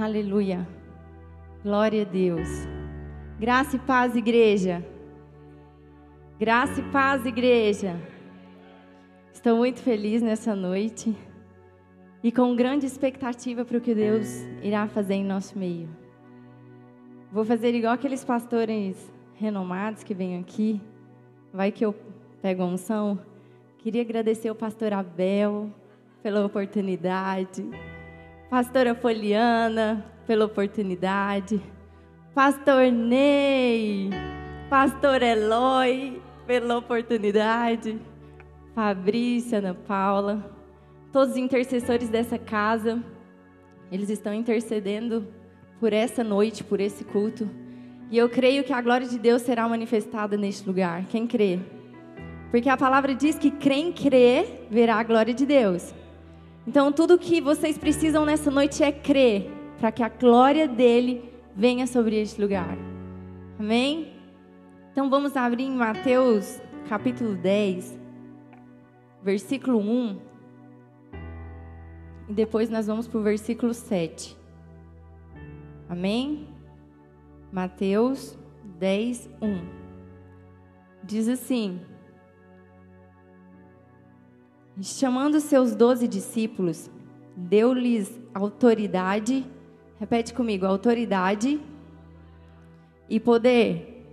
Aleluia. Glória a Deus. Graça e paz, igreja. Graça e paz, igreja. Estou muito feliz nessa noite e com grande expectativa para o que Deus irá fazer em nosso meio. Vou fazer igual aqueles pastores renomados que vêm aqui. Vai que eu pego a unção. Queria agradecer ao pastor Abel pela oportunidade, pastora Poliana pela oportunidade, pastor Ney, pastor Eloy pela oportunidade, Fabrícia, Ana Paula, todos os intercessores dessa casa, eles estão intercedendo por essa noite, por esse culto. E eu creio que a glória de Deus será manifestada neste lugar. Quem crê? Porque a palavra diz que quem crê verá a glória de Deus. Então, tudo que vocês precisam nessa noite é crer, para que a glória dele venha sobre este lugar. Amém? Então, vamos abrir em Mateus capítulo 10, versículo 1. E depois nós vamos para o versículo 7. Amém? Mateus 10, 1. Diz assim: Chamando seus doze discípulos, deu-lhes autoridade, repete comigo, autoridade e poder,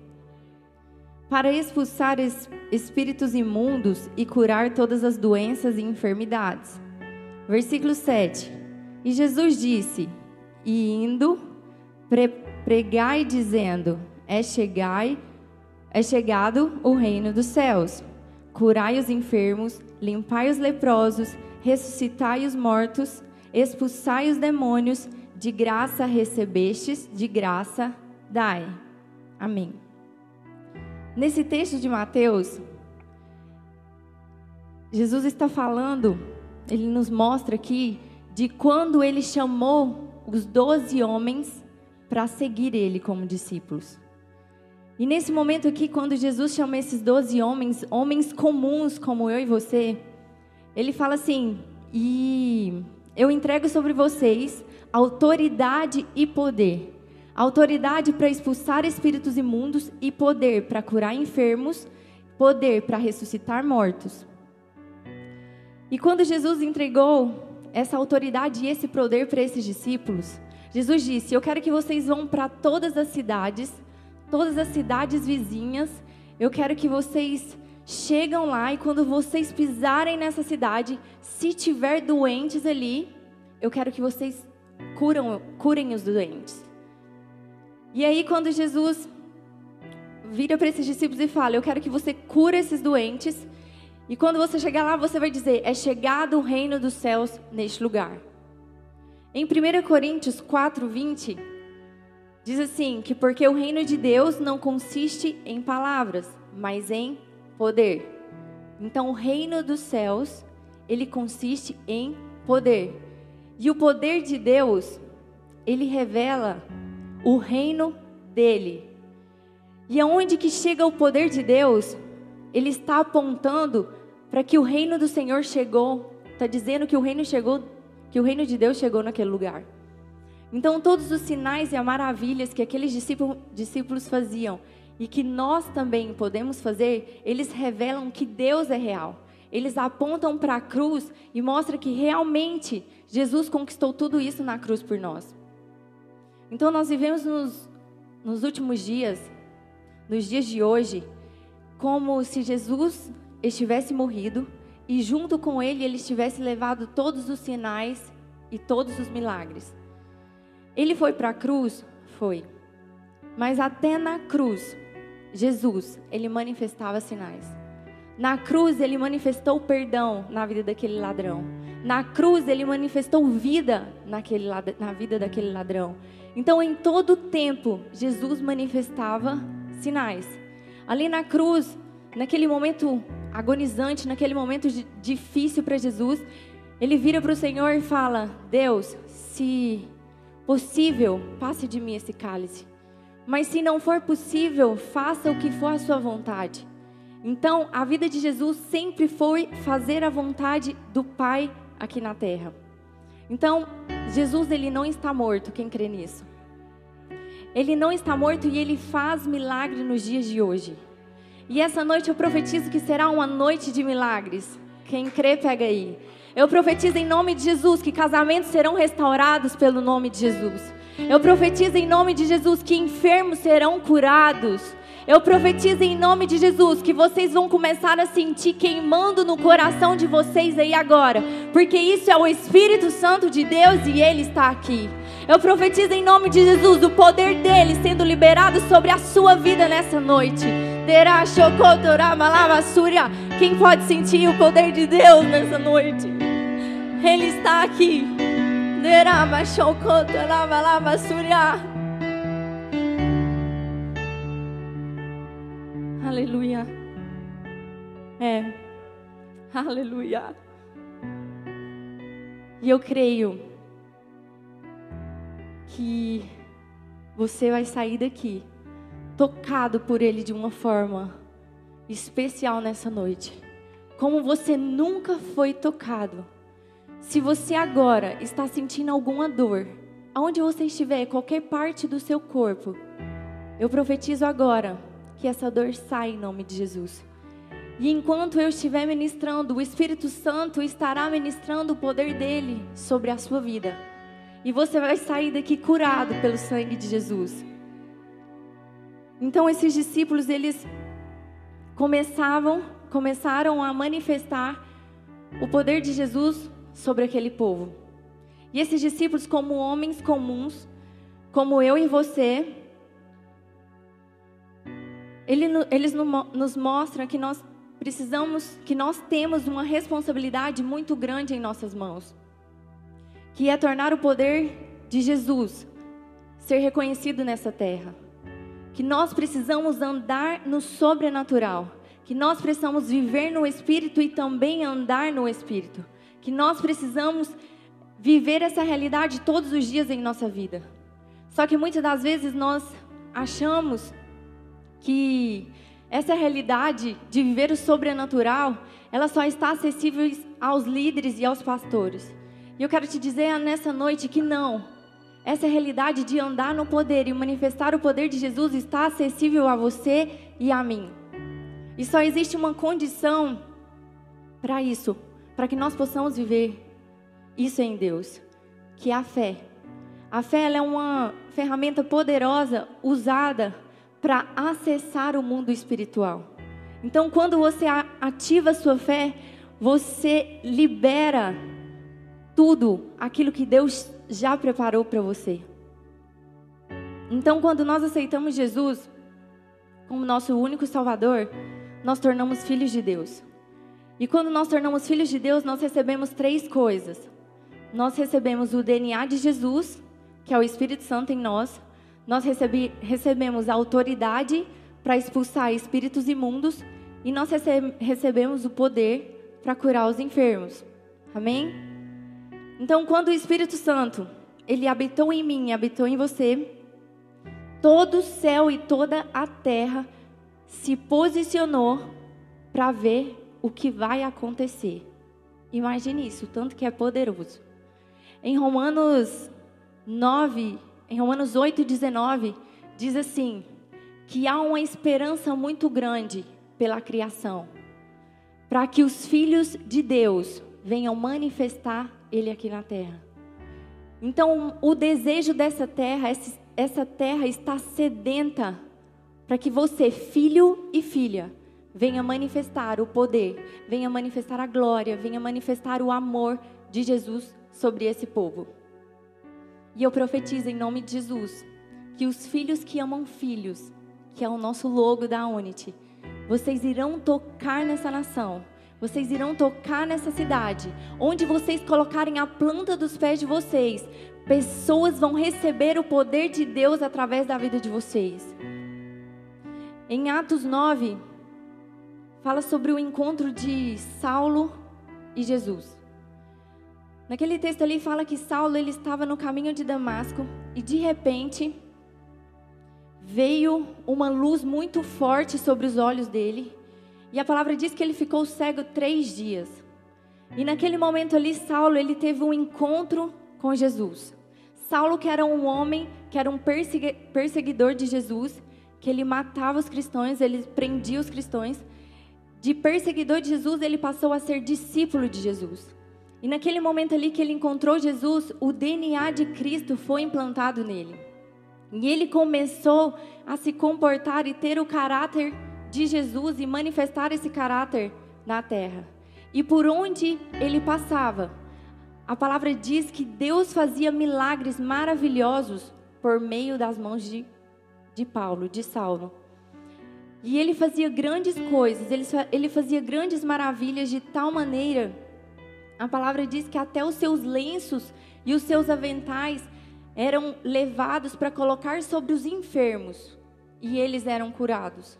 para expulsar es, espíritos imundos e curar todas as doenças e enfermidades. Versículo 7. E Jesus disse: E indo, pre pregai dizendo: É chegai, é chegado o reino dos céus. Curai os enfermos, limpai os leprosos, ressuscitai os mortos, expulsai os demônios, de graça recebestes, de graça dai. Amém. Nesse texto de Mateus, Jesus está falando, ele nos mostra aqui, de quando ele chamou os doze homens para seguir ele como discípulos. E nesse momento aqui, quando Jesus chama esses doze homens, homens comuns como eu e você, ele fala assim: e eu entrego sobre vocês autoridade e poder. Autoridade para expulsar espíritos imundos e poder para curar enfermos, poder para ressuscitar mortos. E quando Jesus entregou essa autoridade e esse poder para esses discípulos, Jesus disse: Eu quero que vocês vão para todas as cidades, todas as cidades vizinhas. Eu quero que vocês chegam lá e quando vocês pisarem nessa cidade, se tiver doentes ali, eu quero que vocês curam, curem os doentes. E aí quando Jesus vira para esses discípulos e fala: "Eu quero que você cure esses doentes", e quando você chegar lá, você vai dizer: "É chegado o reino dos céus neste lugar". Em 1 Coríntios 4, 20, diz assim: que porque o reino de Deus não consiste em palavras, mas em poder. Então, o reino dos céus, ele consiste em poder. E o poder de Deus, ele revela o reino dele. E aonde que chega o poder de Deus, ele está apontando para que o reino do Senhor chegou, está dizendo que o reino chegou que o reino de Deus chegou naquele lugar. Então, todos os sinais e as maravilhas que aqueles discípulos faziam e que nós também podemos fazer, eles revelam que Deus é real. Eles apontam para a cruz e mostram que realmente Jesus conquistou tudo isso na cruz por nós. Então, nós vivemos nos, nos últimos dias, nos dias de hoje, como se Jesus estivesse morrido e junto com ele ele tivesse levado todos os sinais e todos os milagres. Ele foi para a cruz? Foi. Mas até na cruz, Jesus, ele manifestava sinais. Na cruz, ele manifestou perdão na vida daquele ladrão. Na cruz, ele manifestou vida naquele, na vida daquele ladrão. Então, em todo tempo, Jesus manifestava sinais. Ali na cruz, naquele momento agonizante, naquele momento difícil para Jesus, ele vira para o Senhor e fala: Deus, se possível, passe de mim esse cálice. Mas se não for possível, faça o que for a sua vontade. Então, a vida de Jesus sempre foi fazer a vontade do Pai aqui na terra. Então, Jesus ele não está morto, quem crê nisso? Ele não está morto e ele faz milagre nos dias de hoje. E essa noite eu profetizo que será uma noite de milagres. Quem crê, pega aí. Eu profetizo em nome de Jesus que casamentos serão restaurados pelo nome de Jesus. Eu profetizo em nome de Jesus que enfermos serão curados. Eu profetizo em nome de Jesus que vocês vão começar a sentir queimando no coração de vocês aí agora, porque isso é o Espírito Santo de Deus e ele está aqui. Eu profetizo em nome de Jesus o poder dele sendo liberado sobre a sua vida nessa noite. Quem pode sentir o poder de Deus nessa noite? Ele está aqui. Aleluia. É. Aleluia. E eu creio que você vai sair daqui tocado por Ele de uma forma especial nessa noite, como você nunca foi tocado. Se você agora está sentindo alguma dor, aonde você estiver, qualquer parte do seu corpo, eu profetizo agora que essa dor sai em nome de Jesus. E enquanto eu estiver ministrando, o Espírito Santo estará ministrando o poder dele sobre a sua vida. E você vai sair daqui curado pelo sangue de Jesus. Então esses discípulos, eles começavam, começaram a manifestar o poder de Jesus sobre aquele povo. E esses discípulos, como homens comuns, como eu e você, eles nos mostram que nós precisamos, que nós temos uma responsabilidade muito grande em nossas mãos, que é tornar o poder de Jesus ser reconhecido nessa terra. Que nós precisamos andar no sobrenatural, que nós precisamos viver no espírito e também andar no espírito que nós precisamos viver essa realidade todos os dias em nossa vida. Só que muitas das vezes nós achamos que essa realidade de viver o sobrenatural, ela só está acessível aos líderes e aos pastores. E eu quero te dizer nessa noite que não. Essa realidade de andar no poder e manifestar o poder de Jesus está acessível a você e a mim. E só existe uma condição para isso, para que nós possamos viver isso em Deus, que é a fé. A fé é uma ferramenta poderosa usada para acessar o mundo espiritual. Então, quando você ativa sua fé, você libera tudo aquilo que Deus já preparou para você. Então, quando nós aceitamos Jesus como nosso único Salvador, nós tornamos filhos de Deus. E quando nós tornamos filhos de Deus, nós recebemos três coisas. Nós recebemos o DNA de Jesus, que é o Espírito Santo em nós. Nós recebe, recebemos a autoridade para expulsar espíritos imundos. E nós recebe, recebemos o poder para curar os enfermos. Amém? Então, quando o Espírito Santo, ele habitou em mim, habitou em você, todo o céu e toda a terra se posicionou para ver o que vai acontecer. Imagine isso, tanto que é poderoso. Em Romanos 9, em Romanos 8, 19, diz assim: que há uma esperança muito grande pela criação, para que os filhos de Deus venham manifestar Ele aqui na terra. Então, o desejo dessa terra, essa terra está sedenta para que você, filho e filha, venha manifestar o poder, venha manifestar a glória, venha manifestar o amor de Jesus sobre esse povo. E eu profetizo em nome de Jesus que os filhos que amam filhos, que é o nosso logo da Unity, vocês irão tocar nessa nação. Vocês irão tocar nessa cidade. Onde vocês colocarem a planta dos pés de vocês, pessoas vão receber o poder de Deus através da vida de vocês. Em Atos 9, fala sobre o encontro de Saulo e Jesus. Naquele texto ali fala que Saulo ele estava no caminho de Damasco e de repente veio uma luz muito forte sobre os olhos dele e a palavra diz que ele ficou cego três dias. E naquele momento ali Saulo ele teve um encontro com Jesus. Saulo, que era um homem, que era um perseguidor de Jesus, que ele matava os cristãos, ele prendia os cristãos. De perseguidor de Jesus, ele passou a ser discípulo de Jesus. E naquele momento ali que ele encontrou Jesus, o DNA de Cristo foi implantado nele. E ele começou a se comportar e ter o caráter de Jesus e manifestar esse caráter na terra. E por onde ele passava, a palavra diz que Deus fazia milagres maravilhosos por meio das mãos de, de Paulo, de Saulo. E ele fazia grandes coisas, ele, ele fazia grandes maravilhas de tal maneira. A palavra diz que até os seus lenços e os seus aventais eram levados para colocar sobre os enfermos e eles eram curados.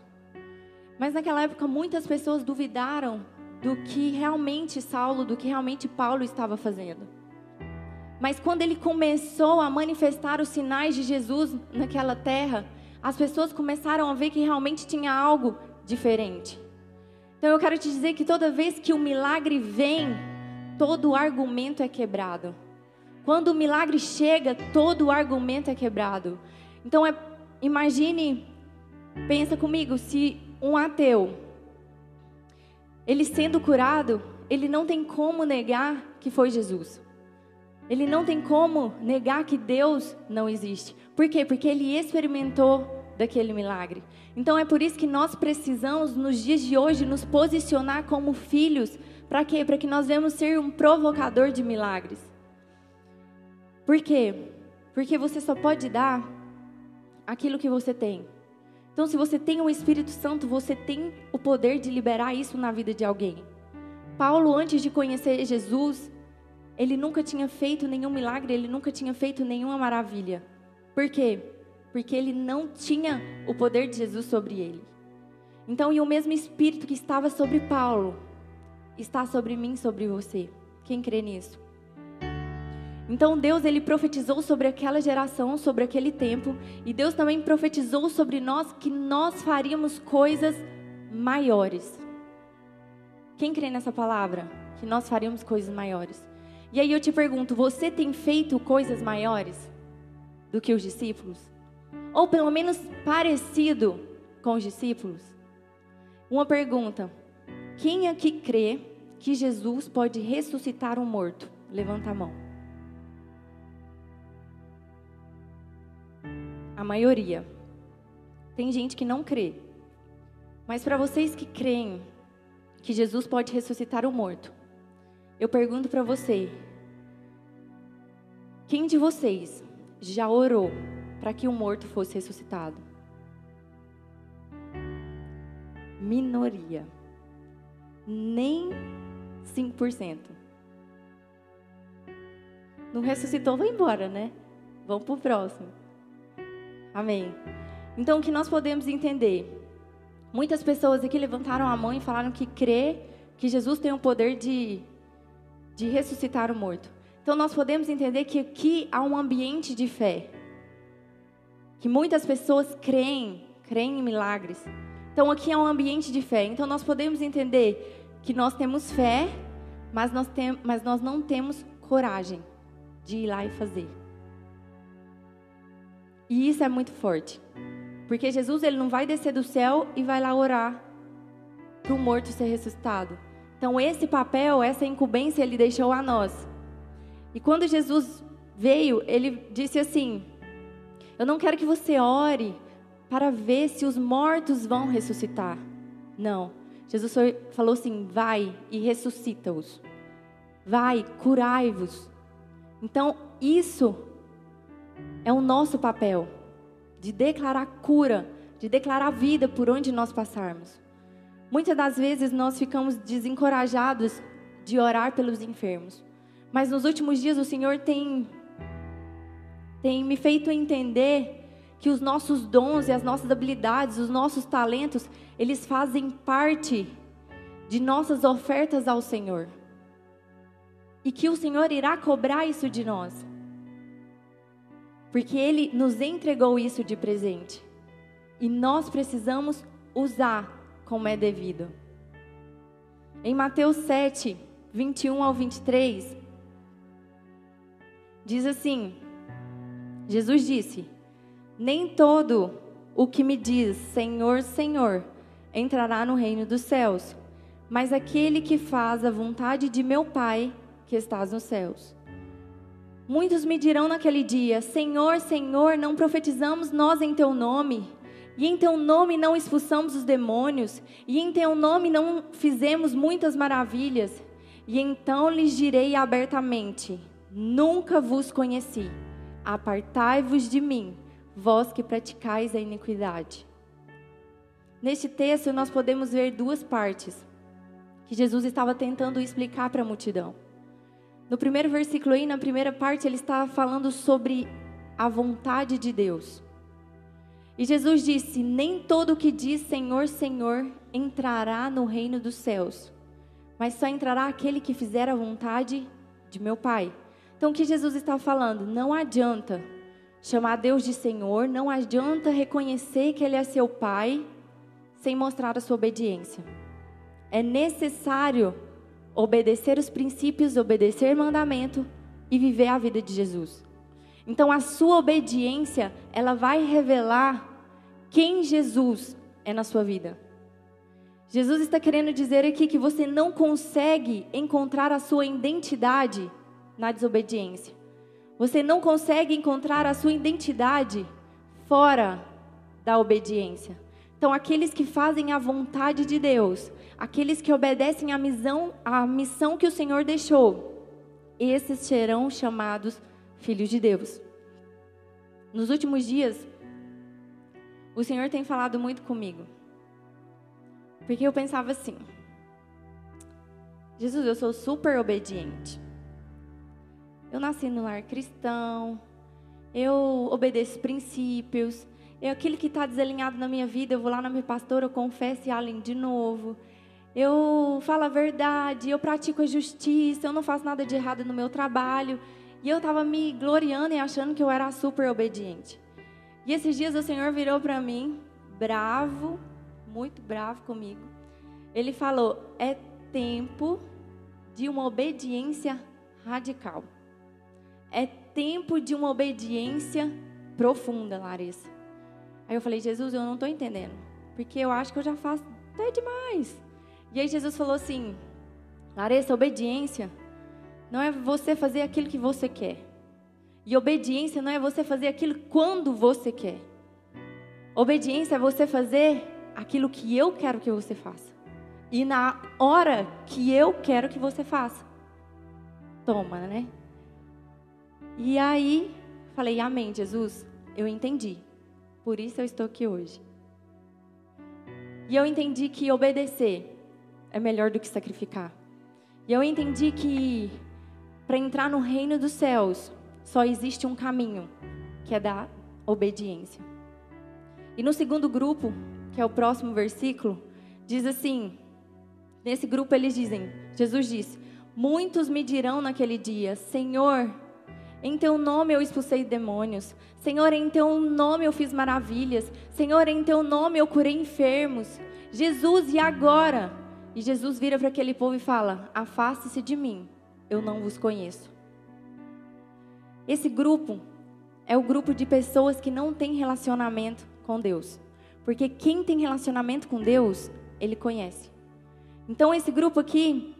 Mas naquela época muitas pessoas duvidaram do que realmente Saulo, do que realmente Paulo estava fazendo. Mas quando ele começou a manifestar os sinais de Jesus naquela terra, as pessoas começaram a ver que realmente tinha algo diferente. Então eu quero te dizer que toda vez que o milagre vem, todo argumento é quebrado. Quando o milagre chega, todo argumento é quebrado. Então é, imagine, pensa comigo, se um ateu ele sendo curado, ele não tem como negar que foi Jesus. Ele não tem como negar que Deus não existe. Por quê? Porque ele experimentou daquele milagre. Então é por isso que nós precisamos, nos dias de hoje, nos posicionar como filhos. Para quê? Para que nós venhamos ser um provocador de milagres. Por quê? Porque você só pode dar aquilo que você tem. Então, se você tem o Espírito Santo, você tem o poder de liberar isso na vida de alguém. Paulo, antes de conhecer Jesus, ele nunca tinha feito nenhum milagre, ele nunca tinha feito nenhuma maravilha. Por quê? Porque ele não tinha o poder de Jesus sobre ele. Então, e o mesmo Espírito que estava sobre Paulo, está sobre mim, sobre você. Quem crê nisso? Então Deus ele profetizou sobre aquela geração, sobre aquele tempo, e Deus também profetizou sobre nós que nós faríamos coisas maiores. Quem crê nessa palavra? Que nós faríamos coisas maiores. E aí eu te pergunto, você tem feito coisas maiores do que os discípulos? Ou pelo menos parecido com os discípulos? Uma pergunta: quem aqui crê que Jesus pode ressuscitar um morto? Levanta a mão. Maioria. Tem gente que não crê. Mas para vocês que creem que Jesus pode ressuscitar o morto, eu pergunto para você: quem de vocês já orou para que o morto fosse ressuscitado? Minoria. Nem 5%. Não ressuscitou, vai embora, né? Vamos pro próximo. Amém. Então, o que nós podemos entender? Muitas pessoas aqui levantaram a mão e falaram que crê que Jesus tem o poder de, de ressuscitar o morto. Então, nós podemos entender que aqui há um ambiente de fé. Que muitas pessoas creem, creem em milagres. Então, aqui é um ambiente de fé. Então, nós podemos entender que nós temos fé, mas nós, tem, mas nós não temos coragem de ir lá e fazer. E isso é muito forte. Porque Jesus ele não vai descer do céu e vai lá orar para o morto ser ressuscitado. Então esse papel, essa incumbência ele deixou a nós. E quando Jesus veio, ele disse assim: Eu não quero que você ore para ver se os mortos vão ressuscitar. Não. Jesus falou assim: Vai e ressuscita-os. Vai, curai-vos. Então, isso é o nosso papel de declarar cura, de declarar vida por onde nós passarmos. Muitas das vezes nós ficamos desencorajados de orar pelos enfermos. Mas nos últimos dias o Senhor tem tem me feito entender que os nossos dons e as nossas habilidades, os nossos talentos, eles fazem parte de nossas ofertas ao Senhor. E que o Senhor irá cobrar isso de nós porque Ele nos entregou isso de presente. E nós precisamos usar como é devido. Em Mateus 7, 21 ao 23, diz assim: Jesus disse: Nem todo o que me diz Senhor, Senhor entrará no reino dos céus, mas aquele que faz a vontade de meu Pai que estás nos céus. Muitos me dirão naquele dia: Senhor, Senhor, não profetizamos nós em teu nome? E em teu nome não expulsamos os demônios? E em teu nome não fizemos muitas maravilhas? E então lhes direi abertamente: Nunca vos conheci. Apartai-vos de mim, vós que praticais a iniquidade. Neste texto, nós podemos ver duas partes que Jesus estava tentando explicar para a multidão. No primeiro versículo aí, na primeira parte, ele estava falando sobre a vontade de Deus. E Jesus disse: Nem todo o que diz Senhor, Senhor entrará no reino dos céus, mas só entrará aquele que fizer a vontade de meu Pai. Então, o que Jesus está falando? Não adianta chamar Deus de Senhor, não adianta reconhecer que Ele é seu Pai sem mostrar a sua obediência. É necessário obedecer os princípios, obedecer mandamento e viver a vida de Jesus. Então, a sua obediência, ela vai revelar quem Jesus é na sua vida. Jesus está querendo dizer aqui que você não consegue encontrar a sua identidade na desobediência. Você não consegue encontrar a sua identidade fora da obediência. Então, aqueles que fazem a vontade de Deus, aqueles que obedecem à missão, à missão que o Senhor deixou, esses serão chamados filhos de Deus. Nos últimos dias, o Senhor tem falado muito comigo. Porque eu pensava assim: Jesus, eu sou super obediente. Eu nasci no lar cristão, eu obedeço princípios, eu, aquilo que está desalinhado na minha vida, eu vou lá na minha pastora, eu confesso e além de novo. Eu falo a verdade, eu pratico a justiça, eu não faço nada de errado no meu trabalho. E eu estava me gloriando e achando que eu era super obediente. E esses dias o Senhor virou para mim, bravo, muito bravo comigo. Ele falou: é tempo de uma obediência radical. É tempo de uma obediência profunda, Larissa. Aí eu falei, Jesus, eu não estou entendendo. Porque eu acho que eu já faço até demais. E aí Jesus falou assim: Larissa, obediência não é você fazer aquilo que você quer. E obediência não é você fazer aquilo quando você quer. Obediência é você fazer aquilo que eu quero que você faça. E na hora que eu quero que você faça. Toma, né? E aí, falei, Amém, Jesus, eu entendi. Por isso eu estou aqui hoje. E eu entendi que obedecer é melhor do que sacrificar. E eu entendi que para entrar no reino dos céus só existe um caminho, que é da obediência. E no segundo grupo, que é o próximo versículo, diz assim: nesse grupo eles dizem, Jesus disse: Muitos me dirão naquele dia: Senhor, em teu nome eu expulsei demônios. Senhor, em teu nome eu fiz maravilhas. Senhor, em teu nome eu curei enfermos. Jesus, e agora? E Jesus vira para aquele povo e fala: Afaste-se de mim, eu não vos conheço. Esse grupo é o grupo de pessoas que não tem relacionamento com Deus. Porque quem tem relacionamento com Deus, ele conhece. Então, esse grupo aqui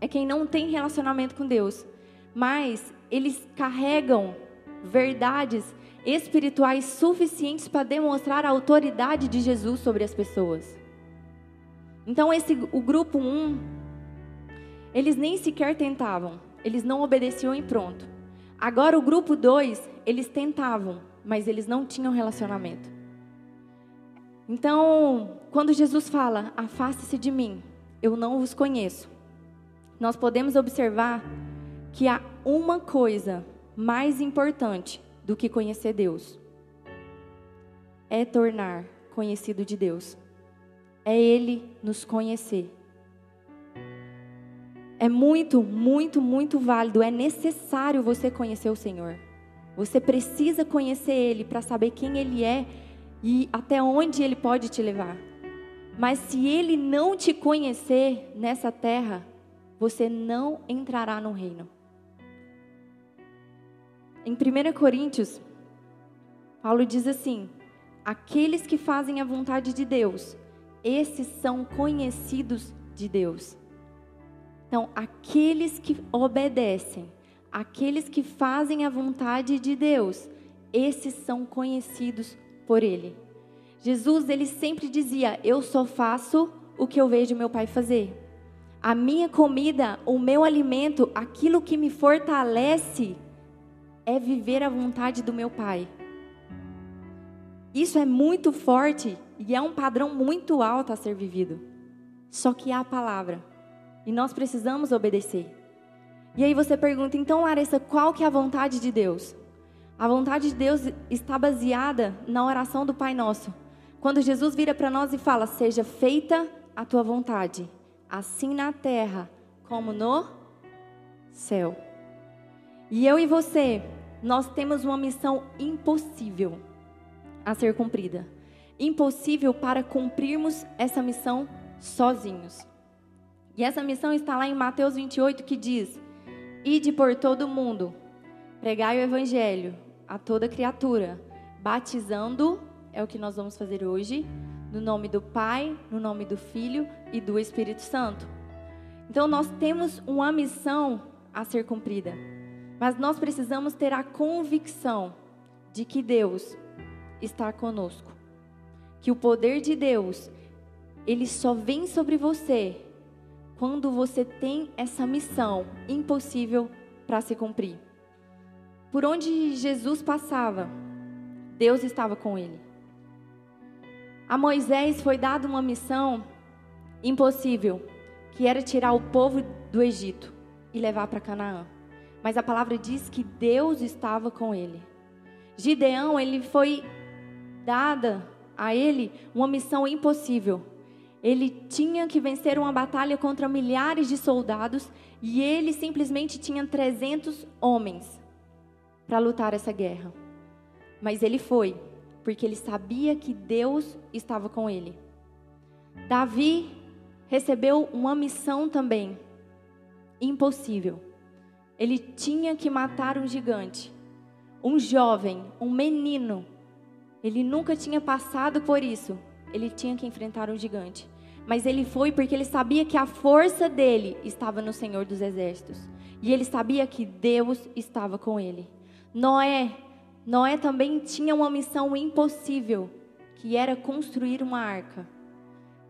é quem não tem relacionamento com Deus, mas eles carregam verdades espirituais suficientes para demonstrar a autoridade de Jesus sobre as pessoas. Então esse o grupo 1 um, eles nem sequer tentavam, eles não obedeciam e pronto. Agora o grupo 2, eles tentavam, mas eles não tinham relacionamento. Então, quando Jesus fala: "Afaste-se de mim, eu não os conheço". Nós podemos observar que há uma coisa mais importante do que conhecer Deus: é tornar conhecido de Deus. É Ele nos conhecer. É muito, muito, muito válido. É necessário você conhecer o Senhor. Você precisa conhecer Ele para saber quem Ele é e até onde Ele pode te levar. Mas se Ele não te conhecer nessa terra, você não entrará no reino. Em 1 Coríntios, Paulo diz assim: Aqueles que fazem a vontade de Deus, esses são conhecidos de Deus. Então, aqueles que obedecem, aqueles que fazem a vontade de Deus, esses são conhecidos por Ele. Jesus, ele sempre dizia: Eu só faço o que eu vejo meu Pai fazer. A minha comida, o meu alimento, aquilo que me fortalece, é viver a vontade do meu Pai. Isso é muito forte e é um padrão muito alto a ser vivido. Só que há a palavra e nós precisamos obedecer. E aí você pergunta, então, Larissa, qual que é a vontade de Deus? A vontade de Deus está baseada na oração do Pai Nosso. Quando Jesus vira para nós e fala: Seja feita a tua vontade, assim na terra como no céu. E eu e você, nós temos uma missão impossível a ser cumprida. Impossível para cumprirmos essa missão sozinhos. E essa missão está lá em Mateus 28 que diz: Ide por todo o mundo, pregai o evangelho a toda criatura, batizando, é o que nós vamos fazer hoje, no nome do Pai, no nome do Filho e do Espírito Santo. Então nós temos uma missão a ser cumprida. Mas nós precisamos ter a convicção de que Deus está conosco. Que o poder de Deus, ele só vem sobre você quando você tem essa missão impossível para se cumprir. Por onde Jesus passava, Deus estava com ele. A Moisés foi dada uma missão impossível, que era tirar o povo do Egito e levar para Canaã mas a palavra diz que Deus estava com ele. Gideão, ele foi dada a ele uma missão impossível. Ele tinha que vencer uma batalha contra milhares de soldados e ele simplesmente tinha 300 homens para lutar essa guerra. Mas ele foi, porque ele sabia que Deus estava com ele. Davi recebeu uma missão também impossível ele tinha que matar um gigante. Um jovem, um menino. Ele nunca tinha passado por isso. Ele tinha que enfrentar um gigante. Mas ele foi porque ele sabia que a força dele estava no Senhor dos Exércitos. E ele sabia que Deus estava com ele. Noé, Noé também tinha uma missão impossível, que era construir uma arca.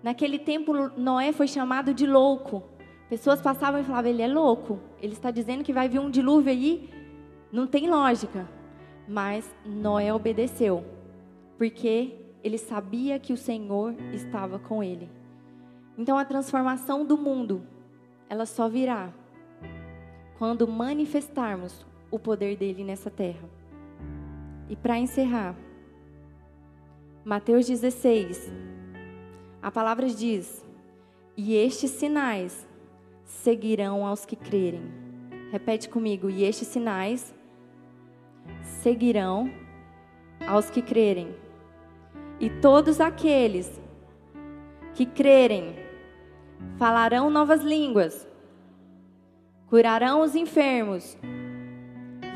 Naquele tempo, Noé foi chamado de louco, Pessoas passavam e falavam: ele é louco. Ele está dizendo que vai vir um dilúvio aí. Não tem lógica. Mas Noé obedeceu, porque ele sabia que o Senhor estava com ele. Então a transformação do mundo, ela só virá quando manifestarmos o poder dele nessa terra. E para encerrar, Mateus 16, a palavra diz: E estes sinais seguirão aos que crerem. Repete comigo. E estes sinais seguirão aos que crerem. E todos aqueles que crerem falarão novas línguas, curarão os enfermos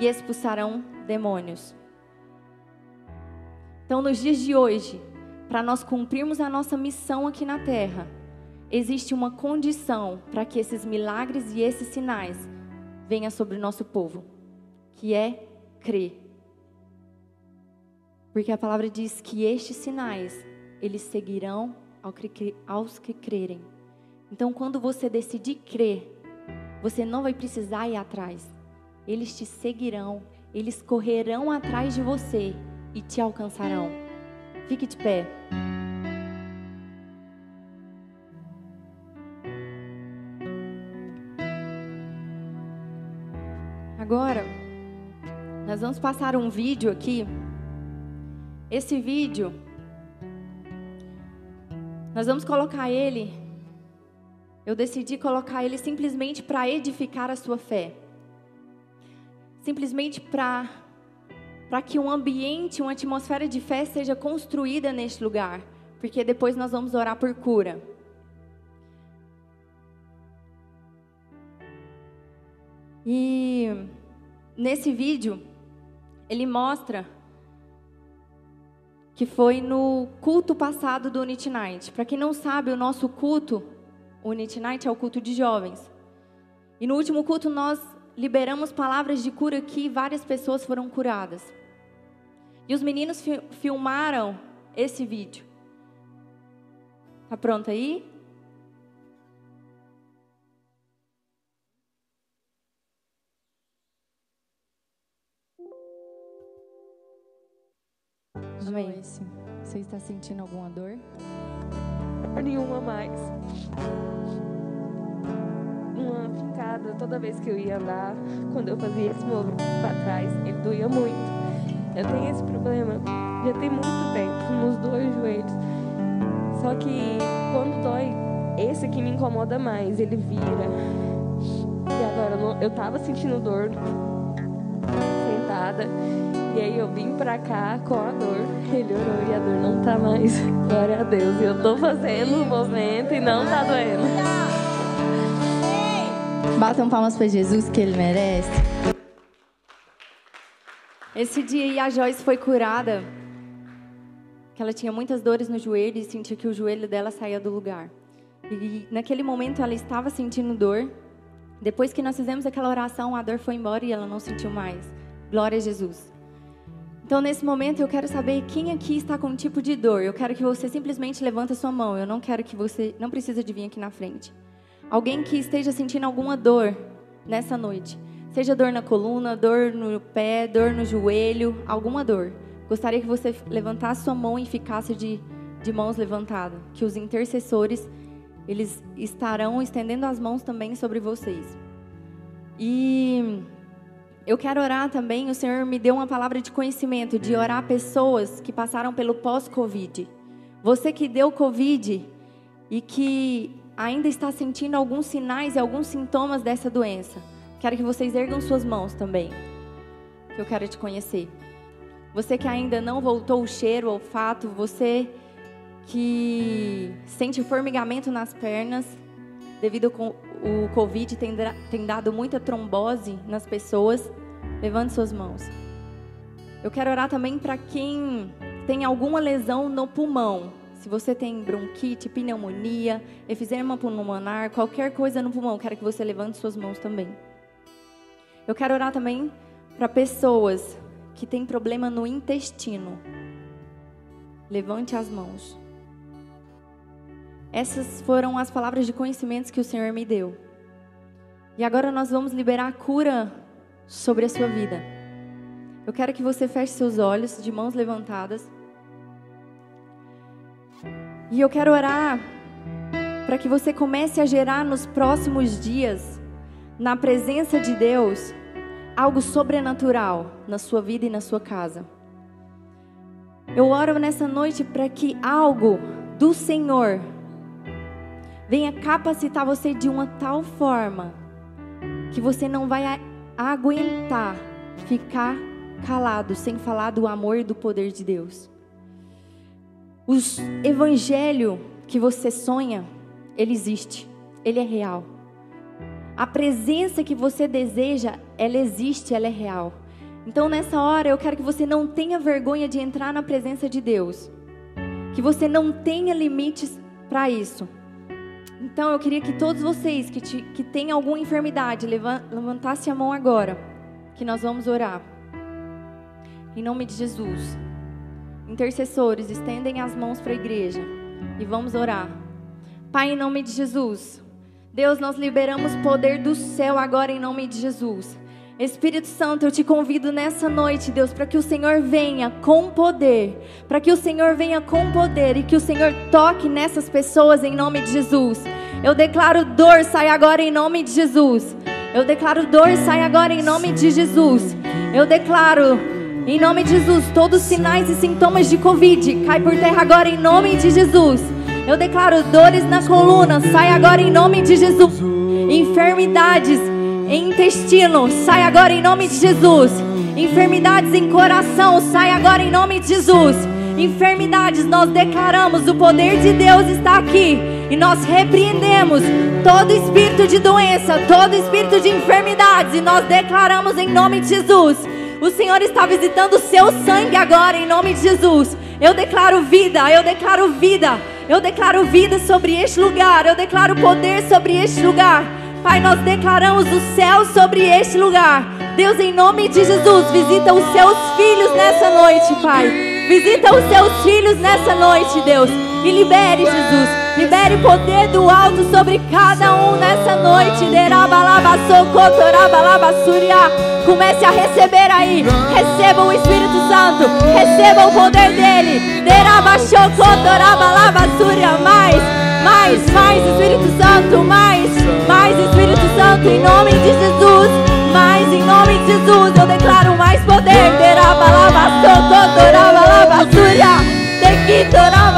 e expulsarão demônios. Então, nos dias de hoje, para nós cumprirmos a nossa missão aqui na terra, existe uma condição para que esses milagres e esses sinais venham sobre o nosso povo, que é crer. Porque a palavra diz que estes sinais, eles seguirão aos que crerem. Então, quando você decidir crer, você não vai precisar ir atrás. Eles te seguirão, eles correrão atrás de você e te alcançarão. Fique de pé. Nós vamos passar um vídeo aqui. Esse vídeo, nós vamos colocar ele. Eu decidi colocar ele simplesmente para edificar a sua fé. Simplesmente para para que um ambiente, uma atmosfera de fé seja construída neste lugar, porque depois nós vamos orar por cura. E nesse vídeo, ele mostra que foi no culto passado do Unity Night. Para quem não sabe, o nosso culto, o Unity Night é o culto de jovens. E no último culto nós liberamos palavras de cura aqui e várias pessoas foram curadas. E os meninos fi filmaram esse vídeo. Tá pronto aí? Joyce, você está sentindo alguma dor? Nenhuma mais. Uma fincada toda vez que eu ia andar, quando eu fazia esse movimento para trás, ele doía muito. Eu tenho esse problema já tem muito tempo, nos dois joelhos. Só que quando dói, esse aqui me incomoda mais, ele vira. E agora eu tava sentindo dor sentada. E aí eu vim pra cá com a dor. Ele orou e a dor não tá mais. Glória a Deus. E eu tô fazendo o movimento e não tá doendo. Batam palmas para Jesus que ele merece. Esse dia a Joyce foi curada. Que ela tinha muitas dores no joelho e sentia que o joelho dela saía do lugar. E naquele momento ela estava sentindo dor. Depois que nós fizemos aquela oração, a dor foi embora e ela não sentiu mais. Glória a Jesus. Então, nesse momento, eu quero saber quem aqui está com um tipo de dor. Eu quero que você simplesmente levante a sua mão. Eu não quero que você. Não precisa de vir aqui na frente. Alguém que esteja sentindo alguma dor nessa noite. Seja dor na coluna, dor no pé, dor no joelho, alguma dor. Gostaria que você levantasse sua mão e ficasse de, de mãos levantadas. Que os intercessores, eles estarão estendendo as mãos também sobre vocês. E eu quero orar também. O Senhor me deu uma palavra de conhecimento de orar pessoas que passaram pelo pós-Covid. Você que deu Covid e que ainda está sentindo alguns sinais e alguns sintomas dessa doença. Quero que vocês ergam suas mãos também. Que eu quero te conhecer. Você que ainda não voltou o cheiro, o olfato, você que sente formigamento nas pernas, devido o Covid tem, tem dado muita trombose nas pessoas, levante suas mãos. Eu quero orar também para quem tem alguma lesão no pulmão. Se você tem bronquite, pneumonia, efizema pulmonar, qualquer coisa no pulmão, quero que você levante suas mãos também. Eu quero orar também para pessoas que têm problema no intestino. Levante as mãos. Essas foram as palavras de conhecimentos que o Senhor me deu. E agora nós vamos liberar a cura sobre a sua vida. Eu quero que você feche seus olhos de mãos levantadas. E eu quero orar para que você comece a gerar nos próximos dias, na presença de Deus, algo sobrenatural na sua vida e na sua casa. Eu oro nessa noite para que algo do Senhor venha capacitar você de uma tal forma que você não vai aguentar ficar calado sem falar do amor e do poder de Deus. O evangelho que você sonha, ele existe, ele é real. A presença que você deseja, ela existe, ela é real. Então nessa hora eu quero que você não tenha vergonha de entrar na presença de Deus. Que você não tenha limites para isso. Então eu queria que todos vocês que, te, que têm alguma enfermidade levantassem a mão agora, que nós vamos orar. Em nome de Jesus. Intercessores, estendem as mãos para a igreja e vamos orar. Pai, em nome de Jesus. Deus, nós liberamos poder do céu agora em nome de Jesus. Espírito Santo, eu te convido nessa noite, Deus, para que o Senhor venha com poder, para que o Senhor venha com poder e que o Senhor toque nessas pessoas em nome de Jesus. Eu declaro dor, sai agora em nome de Jesus. Eu declaro dor, sai agora em nome de Jesus. Eu declaro em nome de Jesus, todos os sinais e sintomas de Covid cai por terra agora em nome de Jesus. Eu declaro dores na coluna, sai agora em nome de Jesus. Enfermidades intestino, sai agora em nome de Jesus. Enfermidades em coração, sai agora em nome de Jesus. Enfermidades, nós declaramos, o poder de Deus está aqui. E nós repreendemos todo espírito de doença, todo espírito de enfermidades. E nós declaramos em nome de Jesus. O Senhor está visitando o seu sangue agora, em nome de Jesus. Eu declaro vida, eu declaro vida. Eu declaro vida sobre este lugar. Eu declaro poder sobre este lugar. Pai, nós declaramos o céu sobre este lugar. Deus, em nome de Jesus, visita os seus filhos nessa noite, Pai. Visita os seus filhos nessa noite, Deus. E libere, Jesus. Libere poder do alto sobre cada um nessa noite. Comece a receber aí. Receba o Espírito Santo. Receba o poder dele. Mais, mais, mais Espírito Santo, mais, mais Espírito Santo, em nome de Jesus, mais em nome de Jesus, eu declaro mais poder, terá palavra santo, torá, palavra que tequitorá,